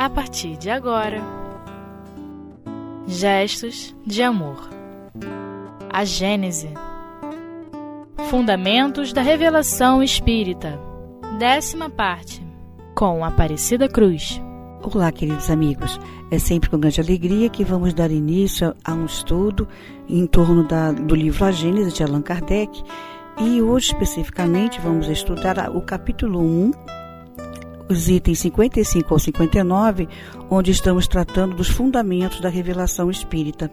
a partir de agora. Gestos de amor. A Gênese. Fundamentos da Revelação Espírita. Décima parte. Com Aparecida Cruz. Olá, queridos amigos. É sempre com grande alegria que vamos dar início a um estudo em torno da, do livro A Gênese de Allan Kardec. E hoje, especificamente, vamos estudar o capítulo 1, os itens 55 ao 59, onde estamos tratando dos fundamentos da revelação espírita.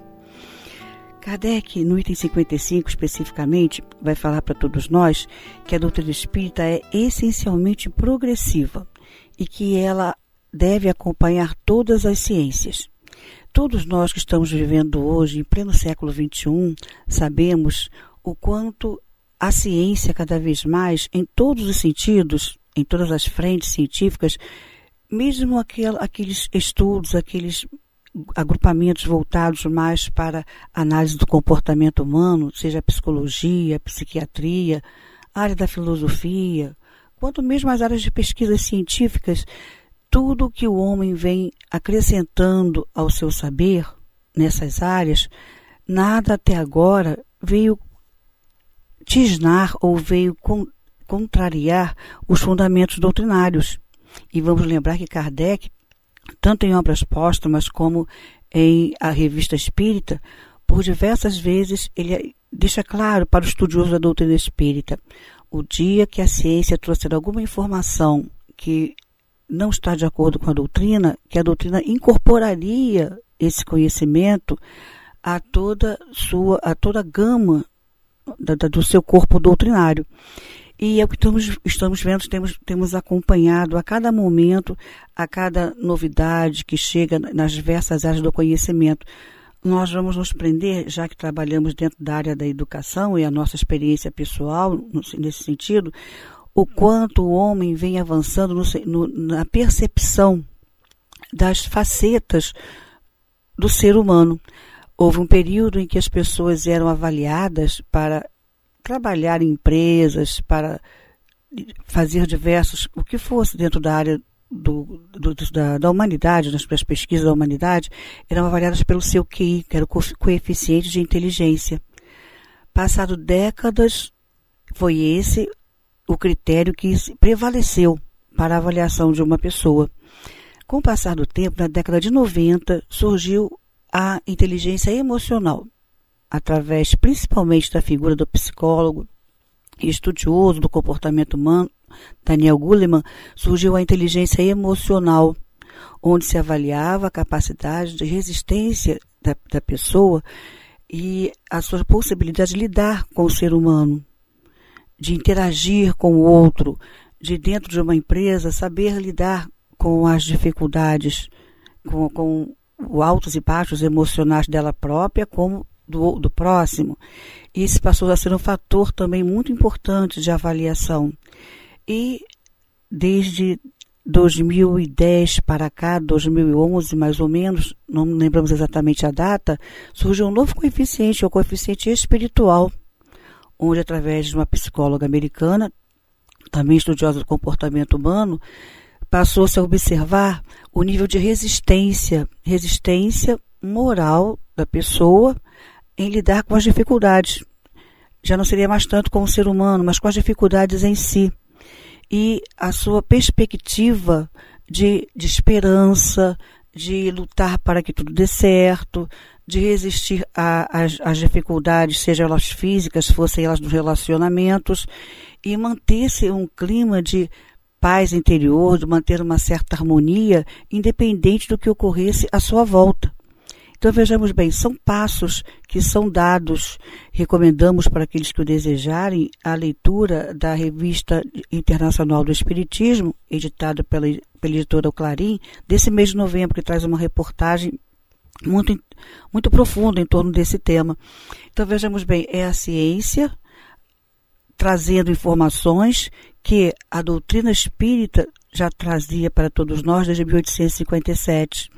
Kardec, no item 55 especificamente, vai falar para todos nós que a doutrina espírita é essencialmente progressiva e que ela deve acompanhar todas as ciências. Todos nós que estamos vivendo hoje, em pleno século XXI, sabemos o quanto a ciência, cada vez mais, em todos os sentidos, em todas as frentes científicas, mesmo aquel, aqueles estudos, aqueles agrupamentos voltados mais para análise do comportamento humano, seja psicologia, psiquiatria, área da filosofia, quanto mesmo as áreas de pesquisas científicas, tudo que o homem vem acrescentando ao seu saber nessas áreas, nada até agora veio tisnar ou veio contrariar os fundamentos doutrinários. E vamos lembrar que Kardec, tanto em obras póstumas como em a Revista Espírita, por diversas vezes ele deixa claro para o estudioso da doutrina espírita: o dia que a ciência trouxer alguma informação que não está de acordo com a doutrina, que a doutrina incorporaria esse conhecimento a toda sua, a toda a gama da, da, do seu corpo doutrinário. E é o que estamos, estamos vendo, temos, temos acompanhado a cada momento, a cada novidade que chega nas diversas áreas do conhecimento. Nós vamos nos prender, já que trabalhamos dentro da área da educação e a nossa experiência pessoal nesse sentido, o quanto o homem vem avançando no, no, na percepção das facetas do ser humano. Houve um período em que as pessoas eram avaliadas para trabalhar em empresas, para fazer diversos, o que fosse dentro da área do, do, da, da, humanidade, nas pesquisas da humanidade, eram avaliadas pelo seu QI, que era o coeficiente de inteligência. Passado décadas, foi esse o critério que prevaleceu para a avaliação de uma pessoa. Com o passar do tempo, na década de 90, surgiu a inteligência emocional, através principalmente da figura do psicólogo e estudioso do comportamento humano, Daniel Goleman, surgiu a inteligência emocional, onde se avaliava a capacidade de resistência da, da pessoa e a sua possibilidade de lidar com o ser humano, de interagir com o outro, de dentro de uma empresa saber lidar com as dificuldades, com, com os altos e baixos emocionais dela própria, como do, do próximo. Isso passou a ser um fator também muito importante de avaliação. E desde 2010 para cá, 2011 mais ou menos, não lembramos exatamente a data, surgiu um novo coeficiente, o coeficiente espiritual, onde através de uma psicóloga americana, também estudiosa do comportamento humano, passou-se a observar o nível de resistência, resistência moral da pessoa em lidar com as dificuldades. Já não seria mais tanto com o ser humano, mas com as dificuldades em si. E a sua perspectiva de, de esperança, de lutar para que tudo dê certo, de resistir às dificuldades, sejam elas físicas, fossem elas dos relacionamentos, e manter-se um clima de paz interior, de manter uma certa harmonia, independente do que ocorresse à sua volta. Então vejamos bem, são passos que são dados. Recomendamos para aqueles que o desejarem a leitura da Revista Internacional do Espiritismo, editada pela, pela editora Clarim, desse mês de novembro, que traz uma reportagem muito, muito profunda em torno desse tema. Então vejamos bem, é a ciência trazendo informações que a doutrina espírita já trazia para todos nós desde 1857.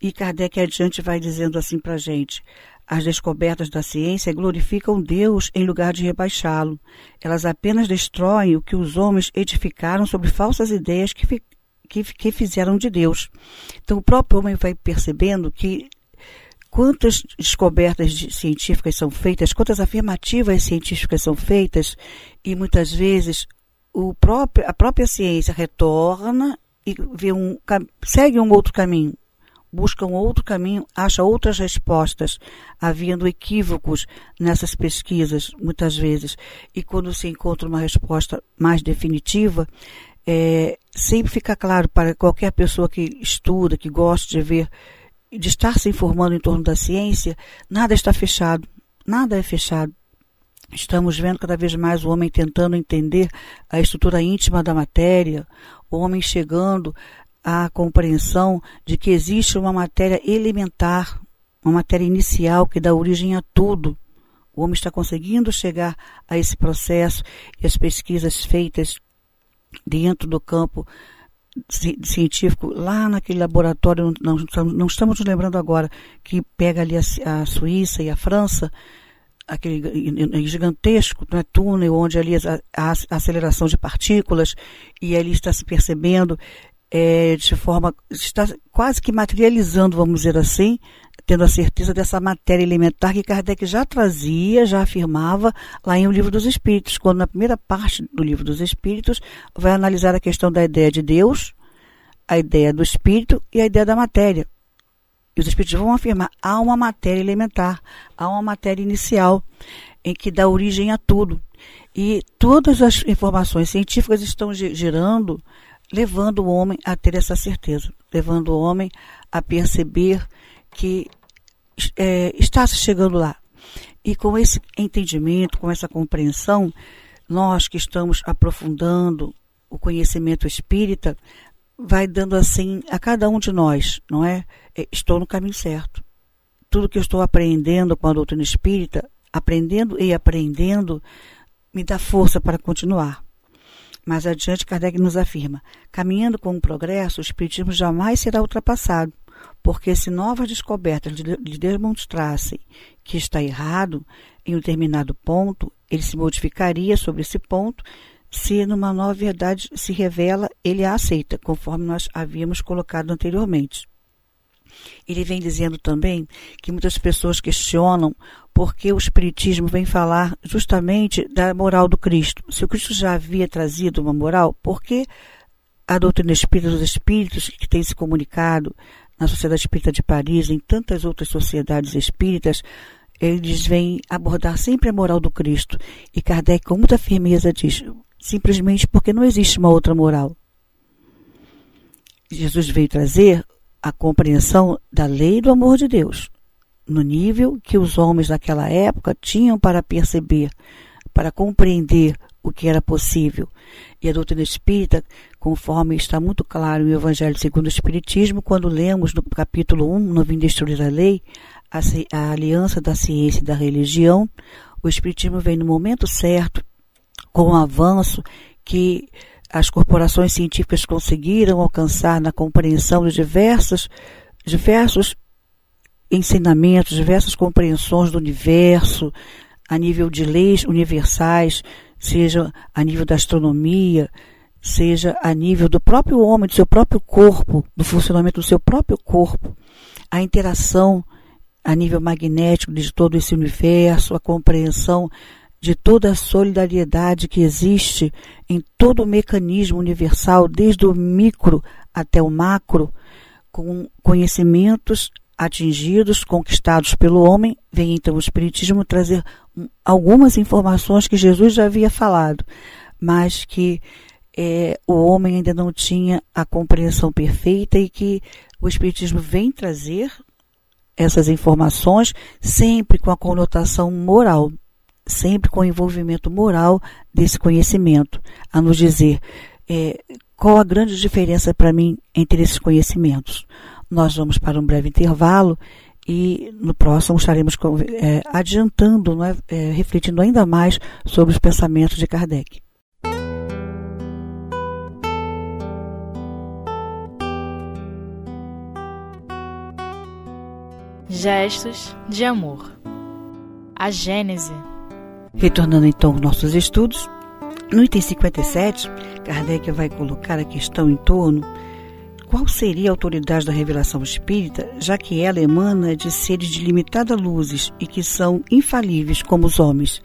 E Kardec adiante vai dizendo assim para a gente: as descobertas da ciência glorificam Deus em lugar de rebaixá-lo. Elas apenas destroem o que os homens edificaram sobre falsas ideias que, que, que fizeram de Deus. Então o próprio homem vai percebendo que quantas descobertas científicas são feitas, quantas afirmativas científicas são feitas, e muitas vezes próprio, a própria ciência retorna e um, segue um outro caminho, busca um outro caminho, acha outras respostas, havendo equívocos nessas pesquisas, muitas vezes. E quando se encontra uma resposta mais definitiva, é, sempre fica claro para qualquer pessoa que estuda, que gosta de ver, de estar se informando em torno da ciência, nada está fechado, nada é fechado. Estamos vendo cada vez mais o homem tentando entender a estrutura íntima da matéria, o homem chegando à compreensão de que existe uma matéria elementar, uma matéria inicial que dá origem a tudo. O homem está conseguindo chegar a esse processo e as pesquisas feitas dentro do campo científico, lá naquele laboratório, não, não estamos nos lembrando agora, que pega ali a, a Suíça e a França, aquele gigantesco né, túnel onde ali a, a, aceleração de partículas e ali está se percebendo é, de forma está quase que materializando, vamos dizer assim, tendo a certeza dessa matéria elementar que Kardec já trazia, já afirmava lá em O Livro dos Espíritos, quando na primeira parte do Livro dos Espíritos vai analisar a questão da ideia de Deus, a ideia do espírito e a ideia da matéria. E os espíritos vão afirmar: há uma matéria elementar, há uma matéria inicial, em que dá origem a tudo. E todas as informações científicas estão girando, levando o homem a ter essa certeza, levando o homem a perceber que é, está se chegando lá. E com esse entendimento, com essa compreensão, nós que estamos aprofundando o conhecimento espírita, vai dando assim a cada um de nós, não é? é? Estou no caminho certo. Tudo que eu estou aprendendo com a doutrina espírita, aprendendo e aprendendo, me dá força para continuar. Mais adiante, Kardec nos afirma: caminhando com o progresso, o Espiritismo jamais será ultrapassado, porque se novas descobertas lhe demonstrassem que está errado em um determinado ponto, ele se modificaria sobre esse ponto se numa nova verdade se revela, ele a aceita, conforme nós havíamos colocado anteriormente. Ele vem dizendo também que muitas pessoas questionam porque o Espiritismo vem falar justamente da moral do Cristo. Se o Cristo já havia trazido uma moral, por que a doutrina espírita dos espíritos que tem se comunicado na Sociedade Espírita de Paris, em tantas outras sociedades espíritas, eles vêm abordar sempre a moral do Cristo. E Kardec, com muita firmeza, diz: simplesmente porque não existe uma outra moral. Jesus veio trazer a compreensão da lei do amor de Deus, no nível que os homens daquela época tinham para perceber, para compreender o que era possível. E a doutrina espírita, conforme está muito claro no Evangelho segundo o Espiritismo, quando lemos no capítulo 1, no Vim Destruir a Lei, a, a aliança da ciência e da religião, o Espiritismo vem no momento certo com o avanço que as corporações científicas conseguiram alcançar na compreensão de diversos, diversos ensinamentos, diversas compreensões do universo, a nível de leis universais, seja a nível da astronomia, seja a nível do próprio homem, do seu próprio corpo, do funcionamento do seu próprio corpo, a interação a nível magnético de todo esse universo, a compreensão de toda a solidariedade que existe em todo o mecanismo universal, desde o micro até o macro, com conhecimentos atingidos, conquistados pelo homem, vem então o Espiritismo trazer algumas informações que Jesus já havia falado, mas que é, o homem ainda não tinha a compreensão perfeita e que o Espiritismo vem trazer essas informações sempre com a conotação moral sempre com o envolvimento moral desse conhecimento, a nos dizer é, qual a grande diferença para mim entre esses conhecimentos. Nós vamos para um breve intervalo e no próximo estaremos é, adiantando, é, é, refletindo ainda mais sobre os pensamentos de Kardec. Gestos de amor. A Gênese Retornando então aos nossos estudos, no item 57, Kardec vai colocar a questão em torno qual seria a autoridade da revelação espírita, já que ela emana de seres de limitada luzes e que são infalíveis como os homens?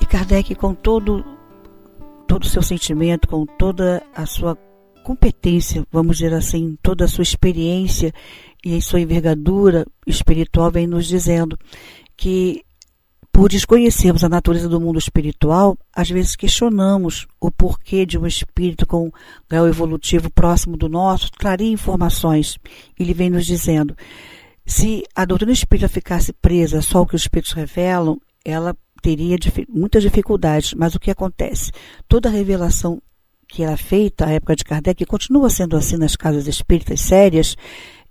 E Kardec, com todo todo o seu sentimento, com toda a sua competência, vamos dizer assim, toda a sua experiência e a sua envergadura espiritual, vem nos dizendo que por desconhecermos a natureza do mundo espiritual, às vezes questionamos o porquê de um espírito com grau evolutivo próximo do nosso traria informações. Ele vem nos dizendo: se a doutrina espírita ficasse presa só ao que os espíritos revelam, ela teria muitas dificuldades. Mas o que acontece? Toda revelação que era feita à época de Kardec, e continua sendo assim nas casas espíritas sérias,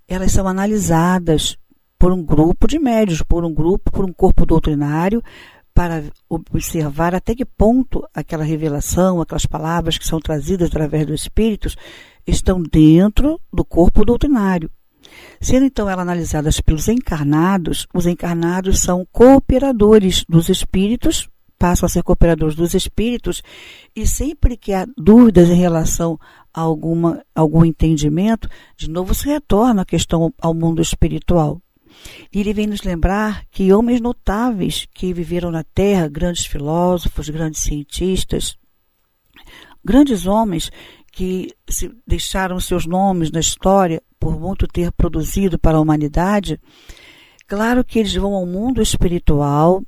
elas são analisadas por um grupo de médios, por um grupo, por um corpo doutrinário, para observar até que ponto aquela revelação, aquelas palavras que são trazidas através dos espíritos, estão dentro do corpo doutrinário. Sendo então elas analisadas pelos encarnados, os encarnados são cooperadores dos espíritos, passam a ser cooperadores dos espíritos, e sempre que há dúvidas em relação a alguma, algum entendimento, de novo se retorna a questão ao mundo espiritual. E ele vem nos lembrar que homens notáveis que viveram na Terra, grandes filósofos, grandes cientistas, grandes homens que deixaram seus nomes na história por muito ter produzido para a humanidade, claro que eles vão ao mundo espiritual,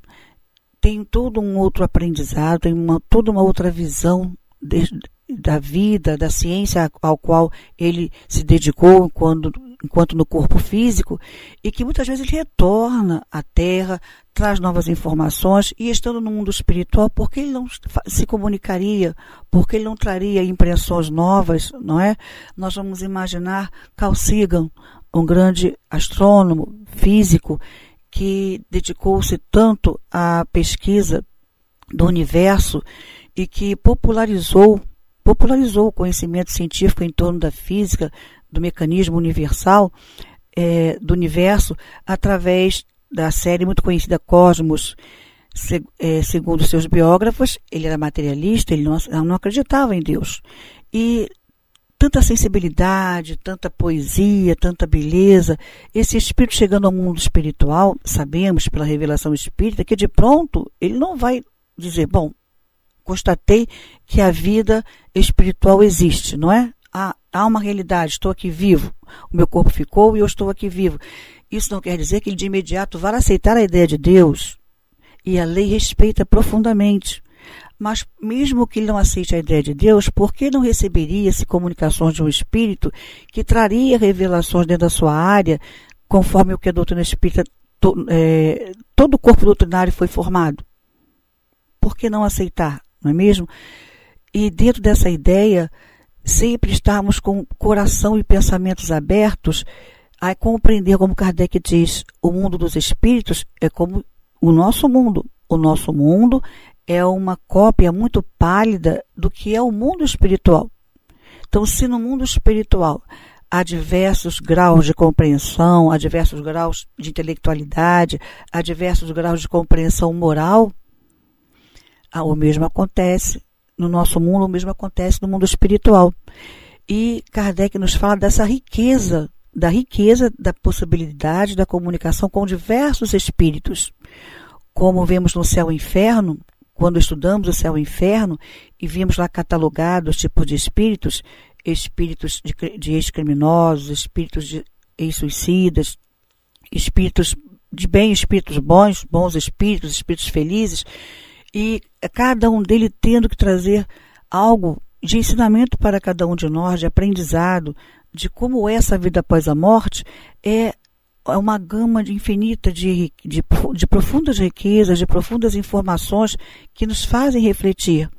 têm todo um outro aprendizado, têm uma, toda uma outra visão de, da vida, da ciência ao qual ele se dedicou quando enquanto no corpo físico, e que muitas vezes ele retorna à Terra, traz novas informações, e estando no mundo espiritual, por que ele não se comunicaria? Por que ele não traria impressões novas, não é? Nós vamos imaginar Carl Sagan, um grande astrônomo físico, que dedicou-se tanto à pesquisa do universo e que popularizou popularizou o conhecimento científico em torno da física, do mecanismo universal é, do universo através da série muito conhecida Cosmos. Se, é, segundo seus biógrafos, ele era materialista, ele não, não acreditava em Deus. E tanta sensibilidade, tanta poesia, tanta beleza, esse espírito chegando ao mundo espiritual, sabemos pela revelação espírita que de pronto ele não vai dizer, bom, constatei que a vida espiritual existe, não é? há, há uma realidade, estou aqui vivo, o meu corpo ficou e eu estou aqui vivo. Isso não quer dizer que ele de imediato vá aceitar a ideia de Deus. E a lei respeita profundamente. Mas mesmo que ele não aceite a ideia de Deus, por que não receberia-se comunicações de um espírito que traria revelações dentro da sua área, conforme o que a doutrina espírita, to, é, todo o corpo doutrinário foi formado? Por que não aceitar, não é mesmo? E dentro dessa ideia, sempre estarmos com coração e pensamentos abertos a compreender, como Kardec diz, o mundo dos espíritos é como o nosso mundo. O nosso mundo é uma cópia muito pálida do que é o mundo espiritual. Então, se no mundo espiritual há diversos graus de compreensão, há diversos graus de intelectualidade, há diversos graus de compreensão moral, o mesmo acontece no nosso mundo, o mesmo acontece no mundo espiritual. E Kardec nos fala dessa riqueza, da riqueza da possibilidade da comunicação com diversos espíritos. Como vemos no céu e inferno, quando estudamos o céu e inferno e vimos lá catalogados tipos de espíritos, espíritos de, de ex-criminosos, espíritos de ex-suicidas, espíritos de bem, espíritos bons, bons espíritos, espíritos felizes, e cada um dele tendo que trazer algo de ensinamento para cada um de nós, de aprendizado, de como é essa vida após a morte, é uma gama infinita de, de, de profundas riquezas, de profundas informações que nos fazem refletir.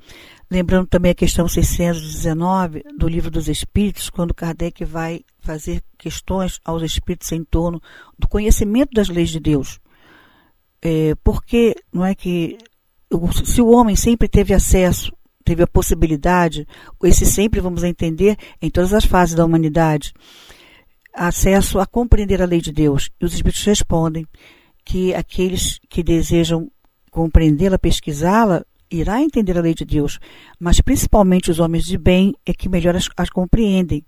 Lembrando também a questão 619 do Livro dos Espíritos, quando Kardec vai fazer questões aos espíritos em torno do conhecimento das leis de Deus. É, porque não é que se o homem sempre teve acesso, teve a possibilidade, esse sempre vamos entender em todas as fases da humanidade, acesso a compreender a lei de Deus. E os Espíritos respondem que aqueles que desejam compreendê-la, pesquisá-la, irá entender a lei de Deus, mas principalmente os homens de bem é que melhor as, as compreendem.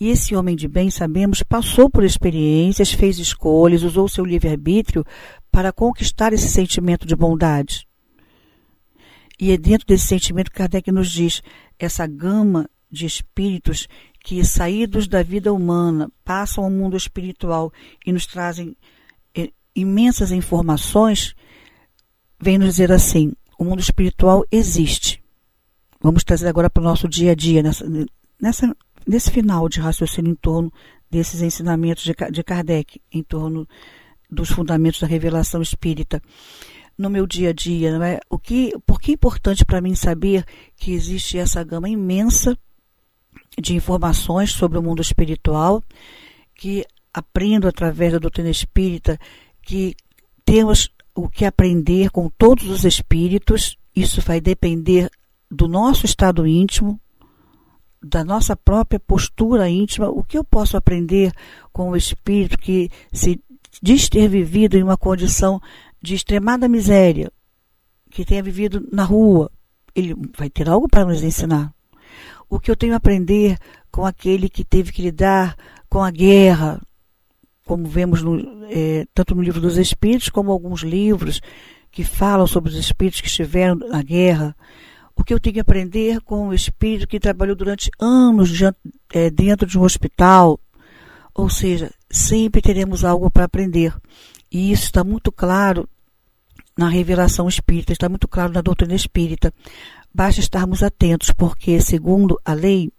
E esse homem de bem, sabemos, passou por experiências, fez escolhas, usou seu livre-arbítrio para conquistar esse sentimento de bondade. E é dentro desse sentimento que Kardec nos diz essa gama de espíritos que, saídos da vida humana, passam ao mundo espiritual e nos trazem é, imensas informações, vem nos dizer assim: o mundo espiritual existe. Vamos trazer agora para o nosso dia a dia, nessa, nessa, nesse final de raciocínio em torno desses ensinamentos de, de Kardec, em torno dos fundamentos da revelação espírita. No meu dia a dia, não é? O que, por que é importante para mim saber que existe essa gama imensa de informações sobre o mundo espiritual, que aprendo através da doutrina espírita, que temos o que aprender com todos os espíritos, isso vai depender do nosso estado íntimo, da nossa própria postura íntima, o que eu posso aprender com o espírito que se diz ter vivido em uma condição de extremada miséria, que tenha vivido na rua, ele vai ter algo para nos ensinar. O que eu tenho a aprender com aquele que teve que lidar com a guerra, como vemos no, é, tanto no livro dos Espíritos, como alguns livros que falam sobre os espíritos que estiveram na guerra. O que eu tenho que aprender com o espírito que trabalhou durante anos é, dentro de um hospital. Ou seja, sempre teremos algo para aprender. E isso está muito claro na revelação espírita, está muito claro na doutrina espírita. Basta estarmos atentos, porque, segundo a lei,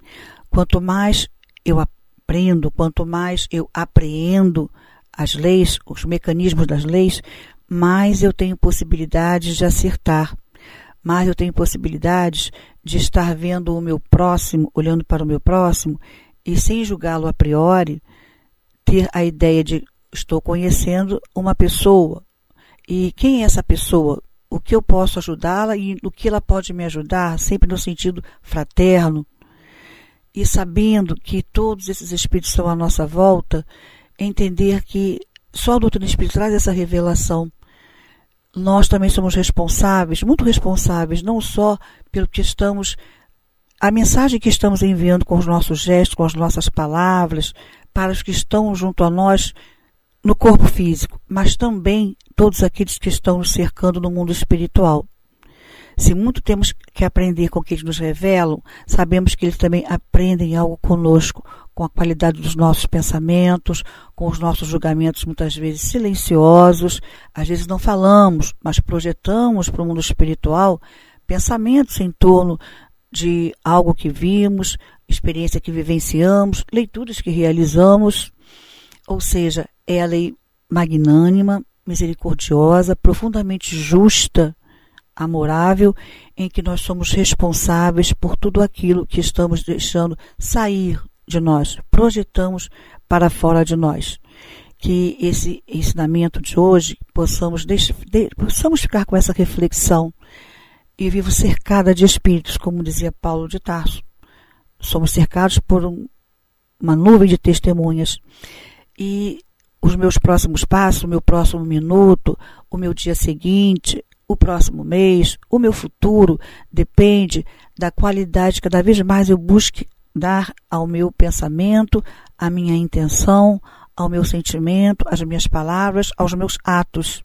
quanto mais eu aprendo, quanto mais eu apreendo as leis, os mecanismos das leis, mais eu tenho possibilidades de acertar, mais eu tenho possibilidades de estar vendo o meu próximo, olhando para o meu próximo e sem julgá-lo a priori, ter a ideia de estou conhecendo uma pessoa e quem é essa pessoa? O que eu posso ajudá-la e no que ela pode me ajudar, sempre no sentido fraterno, e sabendo que todos esses espíritos estão à nossa volta, entender que só a doutrina espírita traz essa revelação. Nós também somos responsáveis, muito responsáveis, não só pelo que estamos, a mensagem que estamos enviando com os nossos gestos, com as nossas palavras, para os que estão junto a nós no corpo físico, mas também todos aqueles que estão nos cercando no mundo espiritual. Se muito temos que aprender com o que eles nos revelam, sabemos que eles também aprendem algo conosco, com a qualidade dos nossos pensamentos, com os nossos julgamentos muitas vezes silenciosos. Às vezes não falamos, mas projetamos para o mundo espiritual pensamentos em torno de algo que vimos, experiência que vivenciamos, leituras que realizamos. Ou seja, é a lei magnânima, misericordiosa, profundamente justa amorável em que nós somos responsáveis por tudo aquilo que estamos deixando sair de nós, projetamos para fora de nós. Que esse ensinamento de hoje possamos, de, possamos ficar com essa reflexão e vivo cercada de espíritos, como dizia Paulo de Tarso. Somos cercados por um, uma nuvem de testemunhas. E os meus próximos passos, o meu próximo minuto, o meu dia seguinte, o próximo mês, o meu futuro depende da qualidade que cada vez mais eu busque dar ao meu pensamento, à minha intenção, ao meu sentimento, às minhas palavras, aos meus atos.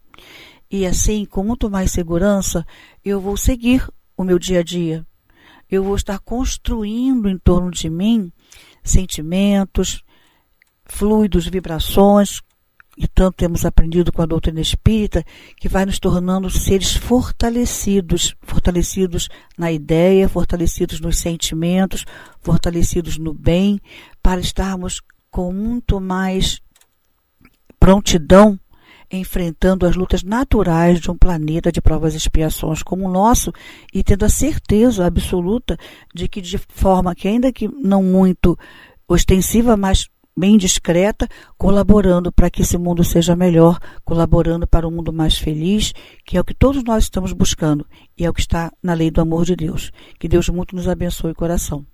E assim, com muito mais segurança, eu vou seguir o meu dia a dia. Eu vou estar construindo em torno de mim sentimentos, fluidos, vibrações, e tanto temos aprendido com a doutrina espírita, que vai nos tornando seres fortalecidos, fortalecidos na ideia, fortalecidos nos sentimentos, fortalecidos no bem, para estarmos com muito mais prontidão enfrentando as lutas naturais de um planeta de provas e expiações como o nosso e tendo a certeza absoluta de que de forma que ainda que não muito ostensiva, mas bem discreta, colaborando para que esse mundo seja melhor, colaborando para um mundo mais feliz, que é o que todos nós estamos buscando e é o que está na lei do amor de Deus. Que Deus muito nos abençoe o coração.